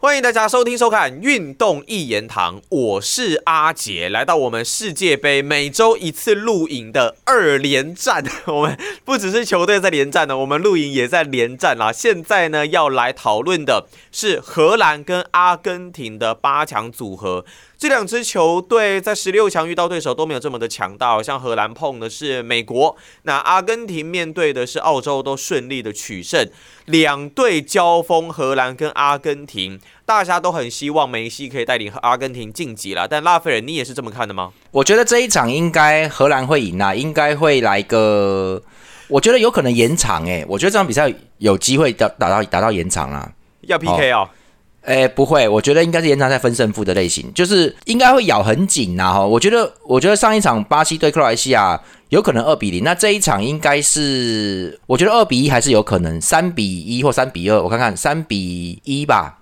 欢迎大家收听收看《运动一言堂》，我是阿杰，来到我们世界杯每周一次录影的二连战。我们不只是球队在连战呢，我们录影也在连战啦。现在呢，要来讨论的是荷兰跟阿根廷的八强组合。这两支球队在十六强遇到对手都没有这么的强大，像荷兰碰的是美国，那阿根廷面对的是澳洲，都顺利的取胜。两队交锋，荷兰跟阿根廷，大家都很希望梅西可以带领阿根廷晋级了。但拉斐尔，你也是这么看的吗？我觉得这一场应该荷兰会赢啊，应该会来个，我觉得有可能延长诶，我觉得这场比赛有机会打打到打到延长啊，要 PK 哦。哎，不会，我觉得应该是延长赛分胜负的类型，就是应该会咬很紧呐哈。我觉得，我觉得上一场巴西对克罗埃西亚有可能二比零，那这一场应该是，我觉得二比一还是有可能，三比一或三比二，我看看三比一吧。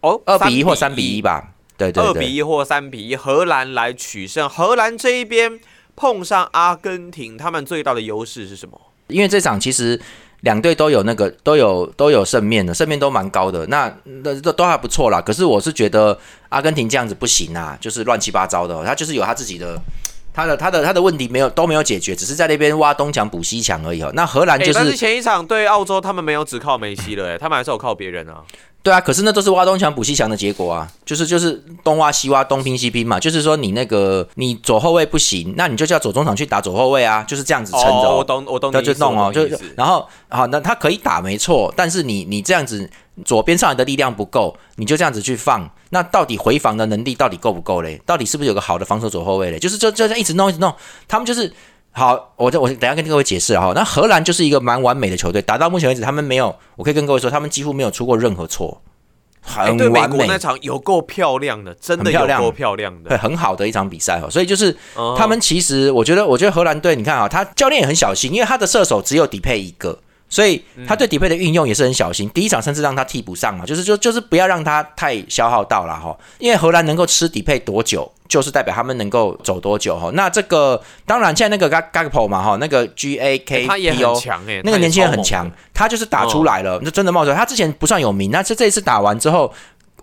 哦，二比一或三比一吧。对对对，二比一或三比一，荷兰来取胜。荷兰这一边碰上阿根廷，他们最大的优势是什么？因为这场其实。两队都有那个都有都有胜面的，胜面都蛮高的，那那都都还不错啦。可是我是觉得阿根廷这样子不行啊，就是乱七八糟的，他就是有他自己的他的他的他的问题没有都没有解决，只是在那边挖东墙补西墙而已哦。那荷兰就是，但是前一场对澳洲他们没有只靠梅西了，哎，他们还是有靠别人啊。对啊，可是那都是挖东墙补西墙的结果啊，就是就是东挖西挖，东拼西拼嘛。就是说你那个你左后卫不行，那你就叫左中场去打左后卫啊，就是这样子撑着。我懂我懂，那就弄哦，就然后好，那他可以打没错，但是你你这样子左边上来的力量不够，你就这样子去放，那到底回防的能力到底够不够嘞？到底是不是有个好的防守左后卫嘞？就是就就这样一直弄一直弄，他们就是。好，我这我等下跟各位解释哈。那荷兰就是一个蛮完美的球队，打到目前为止，他们没有，我可以跟各位说，他们几乎没有出过任何错，很完美。那场有够漂亮的，真的有够漂亮的，对，很好的一场比赛哦。所以就是他们其实，我觉得，我觉得荷兰队，你看啊，他教练也很小心，因为他的射手只有底配一个。所以他对底配的运用也是很小心，第一场甚至让他替补上嘛，就是就就是不要让他太消耗到了哈。因为荷兰能够吃底配多久，就是代表他们能够走多久哈。那这个当然，现在那个 Gakpo 嘛哈，那个 G A K P O，那个年轻人很强，他就是打出来了，那真的冒出来。他之前不算有名，那是这一次打完之后，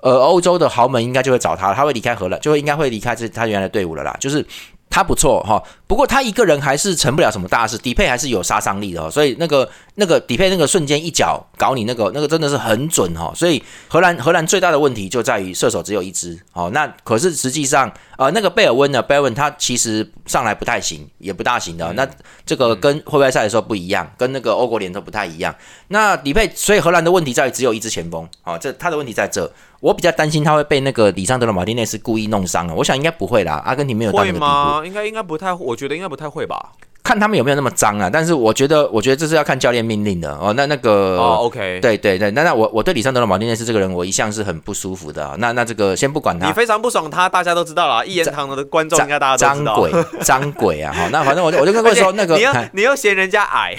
呃，欧洲的豪门应该就会找他，他会离开荷兰，就会应该会离开这他原来的队伍了啦，就是。他不错哈，不过他一个人还是成不了什么大事，底配还是有杀伤力的哦，所以那个那个底配那个瞬间一脚搞你那个那个真的是很准哦，所以荷兰荷兰最大的问题就在于射手只有一支哦，那可是实际上呃那个贝尔温呢，贝尔温他其实上来不太行，也不大行的，那这个跟会外赛的时候不一样，跟那个欧国联都不太一样，那底配所以荷兰的问题在于只有一支前锋哦，这他的问题在这。我比较担心他会被那个里桑德罗马丁内斯故意弄伤了。我想应该不会啦，阿根廷没有到那个地步。应该应该不太，我觉得应该不太会吧。看他们有没有那么脏啊？但是我觉得，我觉得这是要看教练命令的哦。那那个哦，OK，对对对，那那我我对李尚德的马丁内斯这个人，我一向是很不舒服的。那那这个先不管他，你非常不爽他，大家都知道了。一言堂的观众应该大家都知道。脏鬼，脏鬼啊！好，那反正我就我就跟各位说，那个你又你又嫌人家矮，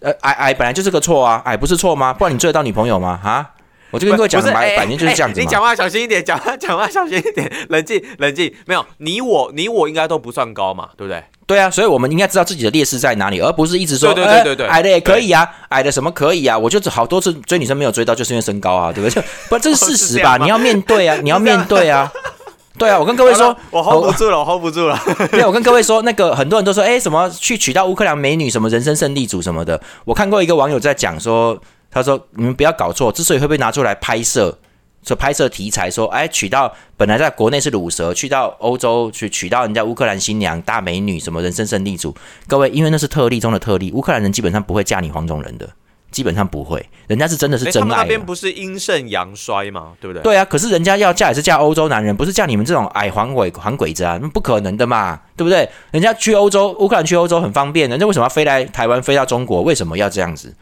呃，矮矮本来就是个错啊，矮不是错吗？不然你追得到女朋友吗？啊？我就跟各位讲，百百年就是这样子你讲话小心一点，讲话讲话小心一点，冷静冷静。没有你我你我应该都不算高嘛，对不对？对啊，所以我们应该知道自己的劣势在哪里，而不是一直说对对对对矮的也可以啊，矮的什么可以啊？我就好多次追女生没有追到，就是因为身高啊，对不对？不，这是事实吧？你要面对啊，你要面对啊。对啊，我跟各位说，我 hold 不住了，我 hold 不住了。对，我跟各位说，那个很多人都说，哎，什么去娶到乌克兰美女，什么人生胜利组什么的。我看过一个网友在讲说。他说：“你们不要搞错，之所以会被拿出来拍摄，说拍摄题材，说哎娶到本来在国内是乳蛇，去到欧洲去娶到人家乌克兰新娘大美女，什么人生胜利组？各位，因为那是特例中的特例，乌克兰人基本上不会嫁你黄种人的，基本上不会，人家是真的是真爱。那边不是阴盛阳衰吗？对不对？对啊，可是人家要嫁也是嫁欧洲男人，不是嫁你们这种矮黄鬼黄鬼子啊，那不可能的嘛，对不对？人家去欧洲，乌克兰去欧洲很方便，人家为什么要飞来台湾，飞到中国？为什么要这样子？”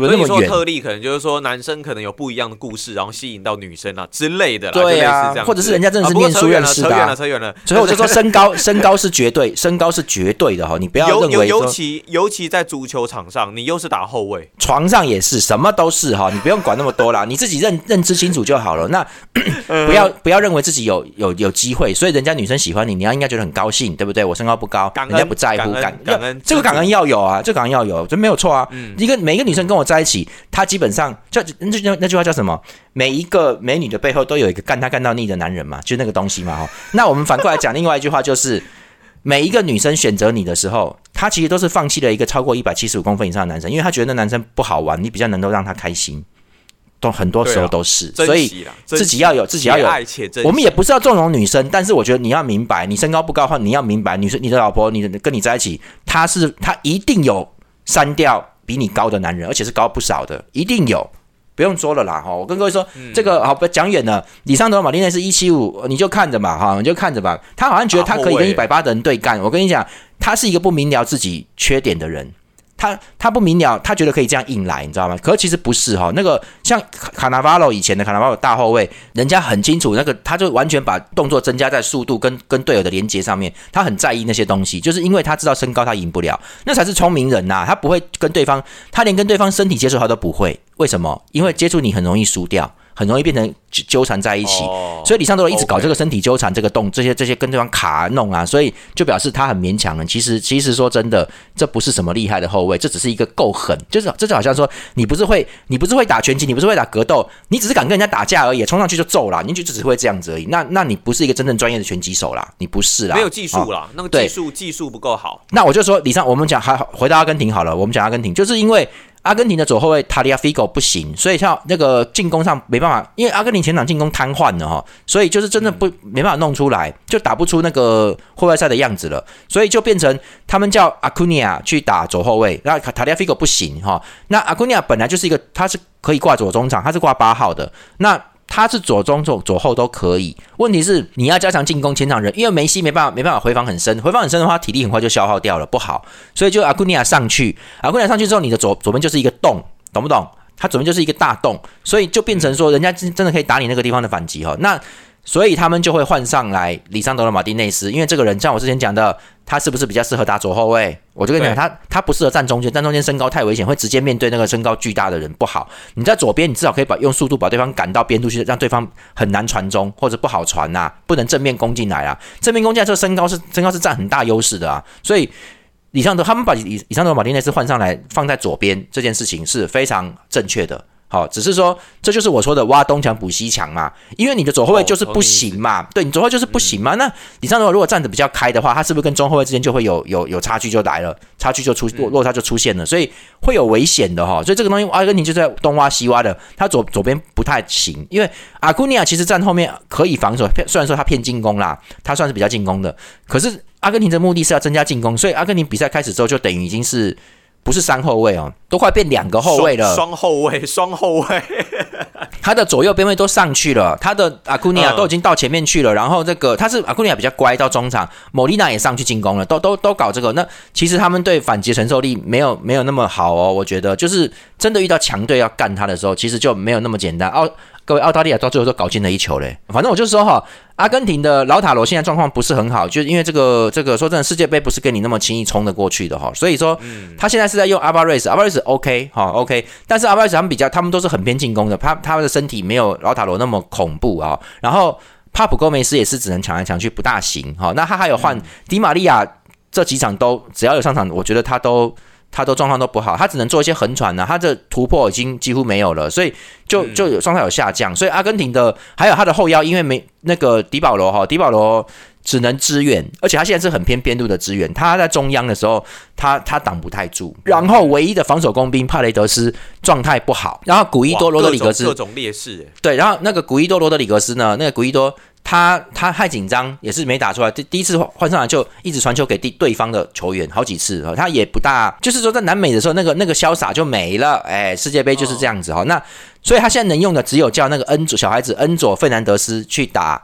所以你说特例可能就是说男生可能有不一样的故事，然后吸引到女生啊之类的啦，对啊，或者是人家真的是念书认识的，扯远了，扯远了。所以我就说 身高，身高是绝对，身高是绝对的哈，你不要认为尤其尤其在足球场上，你又是打后卫，床上也是，什么都是哈，你不用管那么多啦，你自己认认知清楚就好了。那 不要不要认为自己有有有机会，所以人家女生喜欢你，你要应该觉得很高兴，对不对？我身高不高，人家不在乎，感感恩，这个感恩要有啊，这个感恩要有，这没有错啊。一个每一个女生跟我。我在一起，他基本上就那那那句话叫什么？每一个美女的背后都有一个干他干到腻的男人嘛，就那个东西嘛。哈，那我们反过来讲，另外一句话就是，每一个女生选择你的时候，她其实都是放弃了一个超过一百七十五公分以上的男生，因为她觉得那男生不好玩，你比较能够让她开心。都很多时候都是，所以自己要有自己要有。我们也不是要纵容女生，但是我觉得你要明白，你身高不高的话，你要明白，女生你的老婆，你跟你在一起，她是她一定有删掉比你高的男人，而且是高不少的，一定有，不用说了啦哈。我跟各位说，这个好不讲远了。李尚德马丁内是一七五，你就看着吧哈，你就看着吧。他好像觉得他可以跟一百八的人对干。我跟你讲，他是一个不明了自己缺点的人。他他不明了，他觉得可以这样硬来，你知道吗？可其实不是哈。那个像卡纳瓦罗以前的卡纳瓦罗大后卫，人家很清楚，那个他就完全把动作增加在速度跟跟队友的连接上面，他很在意那些东西，就是因为他知道身高他赢不了，那才是聪明人呐。他不会跟对方，他连跟对方身体接触他都不会，为什么？因为接触你很容易输掉。很容易变成纠缠在一起，所以李尚都一直搞这个身体纠缠，这个动这些这些跟对方卡弄啊，所以就表示他很勉强了。其实其实说真的，这不是什么厉害的后卫，这只是一个够狠，就是这就好像说你不是会你不是会打拳击，你不是会打格斗，你只是敢跟人家打架而已，冲上去就揍了，你就只会这样子而已。那那你不是一个真正专业的拳击手啦，你不是啦，没有技术啦，那个技术技术不够好。那我就说李尚，我们讲还回到阿根廷好了，我们讲阿根廷，就是因为。阿根廷的左后卫塔利亚菲戈不行，所以像那个进攻上没办法，因为阿根廷前场进攻瘫痪了哈，所以就是真的不没办法弄出来，就打不出那个户外赛的样子了，所以就变成他们叫阿库尼亚去打左后卫，那塔利亚菲戈不行哈，那阿库尼亚本来就是一个他是可以挂左中场，他是挂八号的，那。他是左中左左后都可以，问题是你要加强进攻前场人，因为梅西没办法没办法回防很深，回防很深的话，体力很快就消耗掉了，不好。所以就阿库尼亚上去，阿库尼亚上去之后，你的左左边就是一个洞，懂不懂？他左边就是一个大洞，所以就变成说，人家真真的可以打你那个地方的反击哈。那所以他们就会换上来里桑德罗马丁内斯，因为这个人像我之前讲的。他是不是比较适合打左后卫？我就跟你讲，他他不适合站中间，站中间身高太危险，会直接面对那个身高巨大的人不好。你在左边，你至少可以把用速度把对方赶到边路去，让对方很难传中或者不好传呐，不能正面攻进来啊。正面攻进来，这个身高是身高是占很大优势的啊。所以李尚德他们把李李尚德马丁内斯换上来放在左边，这件事情是非常正确的。好，只是说这就是我说的挖东墙补西墙嘛，因为你的左后卫就是不行嘛，对你左后卫就是不行嘛。那李尚德如果站得比较开的话，他是不是跟中后卫之间就会有有有差距就来了，差距就出落落差就出现了，所以会有危险的哈。所以这个东西阿根廷就在东挖西挖的，他左左边不太行，因为阿库尼亚其实站后面可以防守，虽然说他偏进攻啦，他算是比较进攻的，可是阿根廷的目的是要增加进攻，所以阿根廷比赛开始之后就等于已经是。不是三后卫哦，都快变两个后卫了。双后卫，双后卫，他的左右边位都上去了，他的阿库尼亚都已经到前面去了。然后这个他是阿库尼亚比较乖，到中场，莫莉娜也上去进攻了，都都都搞这个。那其实他们对反击承受力没有没有那么好哦，我觉得就是真的遇到强队要干他的时候，其实就没有那么简单哦。各位，澳大利亚到最后都搞进了一球嘞。反正我就说哈，阿根廷的老塔罗现在状况不是很好，就是因为这个这个说真的，世界杯不是跟你那么轻易冲得过去的哈。所以说，他现在是在用阿巴瑞斯，阿巴瑞斯 OK 哈 OK，但是阿巴瑞斯他们比较，他们都是很偏进攻的，他他们的身体没有老塔罗那么恐怖啊。然后帕普戈梅斯也是只能抢来抢去，不大行哈。那他还有换迪玛利亚，这几场都只要有上场，我觉得他都。他都状况都不好，他只能做一些横传呢，他的突破已经几乎没有了，所以就就有状态有下降。所以阿根廷的还有他的后腰，因为没那个迪保罗哈，迪保罗只能支援，而且他现在是很偏边路的支援。他在中央的时候，他他挡不太住。然后唯一的防守工兵帕雷德斯状态不好，然后古伊多罗德里格斯各种劣势。对，然后那个古伊多罗德里格斯呢，那个古伊多。他他太紧张，也是没打出来。第第一次换上来就一直传球给第对方的球员，好几次啊。他也不大，就是说在南美的时候，那个那个潇洒就没了。哎，世界杯就是这样子哈。那所以他现在能用的只有叫那个恩佐小孩子恩佐费南德斯去打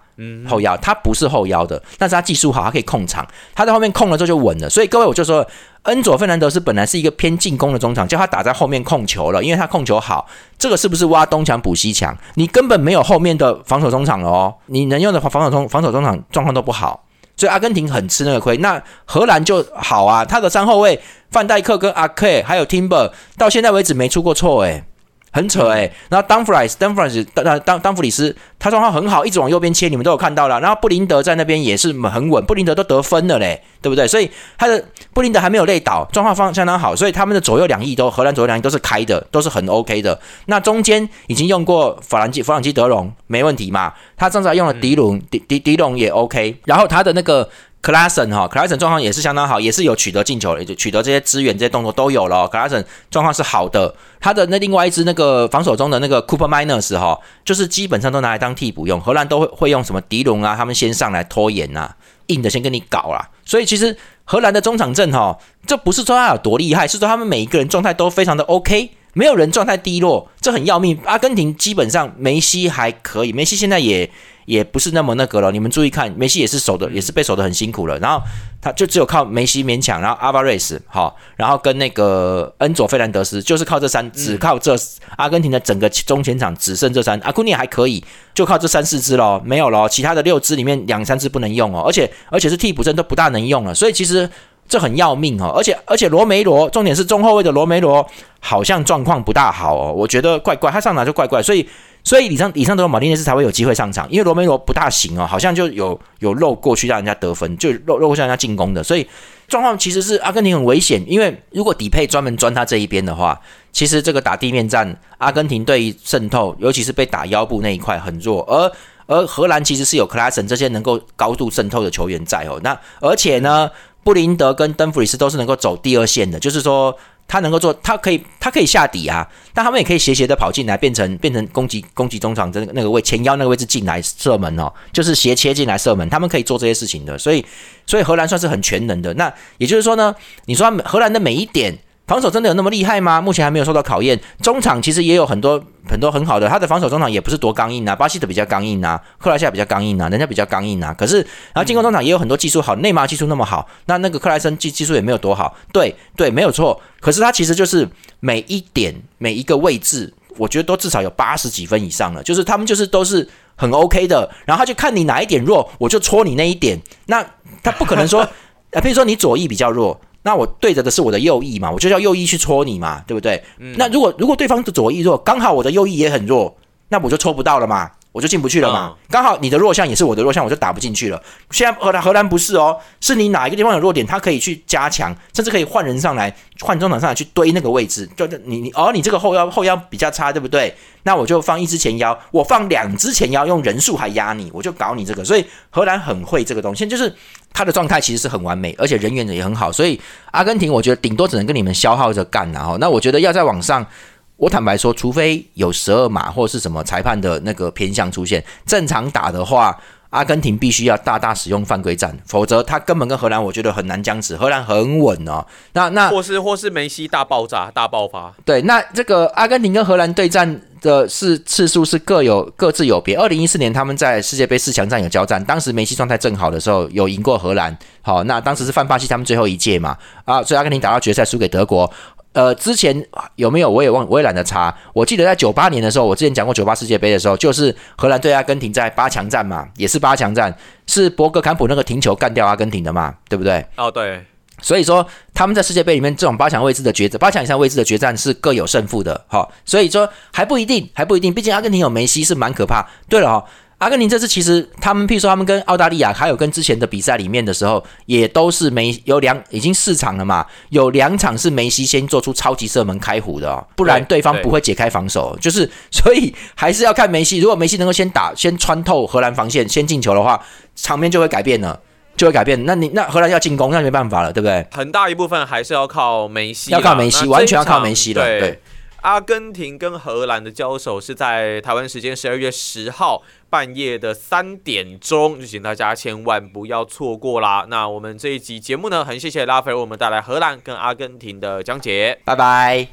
后腰，他不是后腰的，但是他技术好，他可以控场，他在后面控了之后就稳了。所以各位我就说。恩佐费南德斯本来是一个偏进攻的中场，叫他打在后面控球了，因为他控球好。这个是不是挖东墙补西墙？你根本没有后面的防守中场了哦。你能用的防守中防守中场状况都不好，所以阿根廷很吃那个亏。那荷兰就好啊，他的三后卫范戴克跟阿克还有 Timber 到现在为止没出过错诶。很扯哎。然后当弗里斯，当弗里斯，当当当弗里斯，他状况很好，一直往右边切，你们都有看到了。然后布林德在那边也是很稳，布林德都得分了嘞，对不对？所以他的布林德还没有累倒，状况方相当好，所以他们的左右两翼都荷兰左右两翼都是开的，都是很 OK 的。那中间已经用过法兰基、弗朗基德隆，没问题嘛？他正在用了迪隆，迪迪迪隆也 OK。然后他的那个。克拉森哈，克拉森状况也是相当好，也是有取得进球，也就取得这些资源、这些动作都有了。克拉森状况是好的，他的那另外一支那个防守中的那个 Cooper Miners 哈，就是基本上都拿来当替补用。荷兰都会会用什么迪龙啊，他们先上来拖延呐，硬的先跟你搞啦。所以其实荷兰的中场阵哈，这不是说他有多厉害，是说他们每一个人状态都非常的 OK，没有人状态低落，这很要命。阿根廷基本上梅西还可以，梅西现在也。也不是那么那个了，你们注意看，梅西也是守的，也是被守的很辛苦了。然后他就只有靠梅西勉强，然后阿巴瑞斯好，然后跟那个恩佐费兰德斯，就是靠这三，只靠这阿根廷的整个中前场只剩这三，阿库尼还可以，就靠这三四支咯，没有咯，其他的六支里面两三支不能用哦，而且而且是替补阵都不大能用了，所以其实这很要命哦，而且而且罗梅罗，重点是中后卫的罗梅罗好像状况不大好哦，我觉得怪怪，他上哪就怪怪，所以。所以以上以上德罗马丁内斯才会有机会上场，因为罗梅罗不大行哦，好像就有有漏过去让人家得分，就漏漏过去让人家进攻的，所以状况其实是阿根廷很危险，因为如果底配专门钻他这一边的话，其实这个打地面战，阿根廷对于渗透，尤其是被打腰部那一块很弱，而而荷兰其实是有克拉森这些能够高度渗透的球员在哦，那而且呢，布林德跟登弗里斯都是能够走第二线的，就是说。他能够做，他可以，他可以下底啊，但他们也可以斜斜的跑进来，变成变成攻击攻击中场的那个位前腰那个位置进来射门哦，就是斜切进来射门，他们可以做这些事情的，所以所以荷兰算是很全能的。那也就是说呢，你说荷兰的每一点。防守真的有那么厉害吗？目前还没有受到考验。中场其实也有很多很多很好的，他的防守中场也不是多刚硬啊，巴西的比较刚硬啊，克莱西亚比较刚硬啊，人家比较刚硬啊。可是，然后进攻中场也有很多技术好，内马尔技术那么好，那那个克莱森技技术也没有多好。对对，没有错。可是他其实就是每一点每一个位置，我觉得都至少有八十几分以上了。就是他们就是都是很 OK 的，然后他就看你哪一点弱，我就戳你那一点。那他不可能说，呃，比如说你左翼比较弱。那我对着的是我的右翼嘛，我就叫右翼去戳你嘛，对不对？那如果如果对方的左翼弱，刚好我的右翼也很弱，那我就戳不到了嘛。我就进不去了嘛，刚好你的弱项也是我的弱项，我就打不进去了。现在荷兰荷兰不是哦，是你哪一个地方有弱点，他可以去加强，甚至可以换人上来，换中场上来去堆那个位置。就你你哦，你这个后腰后腰比较差，对不对？那我就放一只前腰，我放两只前腰，用人数还压你，我就搞你这个。所以荷兰很会这个东西，就是他的状态其实是很完美，而且人员也很好。所以阿根廷，我觉得顶多只能跟你们消耗着干然后，那我觉得要在网上。我坦白说，除非有十二码或是什么裁判的那个偏向出现，正常打的话，阿根廷必须要大大使用犯规战，否则他根本跟荷兰，我觉得很难僵持。荷兰很稳哦，那那或是或是梅西大爆炸大爆发。对，那这个阿根廷跟荷兰对战的是次数是各有各自有别。二零一四年他们在世界杯四强战有交战，当时梅西状态正好的时候有赢过荷兰。好，那当时是范巴西他们最后一届嘛，啊，所以阿根廷打到决赛输给德国。呃，之前有没有我也忘，我也懒得查。我记得在九八年的时候，我之前讲过九八世界杯的时候，就是荷兰对阿根廷在八强战嘛，也是八强战，是博格坎普那个停球干掉阿根廷的嘛，对不对？哦，对。所以说他们在世界杯里面这种八强位置的决战，八强以上位置的决战是各有胜负的，哈。所以说还不一定，还不一定，毕竟阿根廷有梅西是蛮可怕。对了哈。阿根廷这次其实他们，譬如说他们跟澳大利亚，还有跟之前的比赛里面的时候，也都是梅有两已经四场了嘛，有两场是梅西先做出超级射门开壶的，哦不然对方不会解开防守。就是所以还是要看梅西，如果梅西能够先打先穿透荷兰防线先进球的话，场面就会改变了，就会改变。那你那荷兰要进攻，那没办法了，对不对？很大一部分还是要靠梅西，要靠梅西，完全要靠梅西了。对。阿根廷跟荷兰的交手是在台湾时间十二月十号半夜的三点钟，就请大家千万不要错过啦。那我们这一集节目呢，很谢谢拉斐为我们带来荷兰跟阿根廷的讲解，拜拜。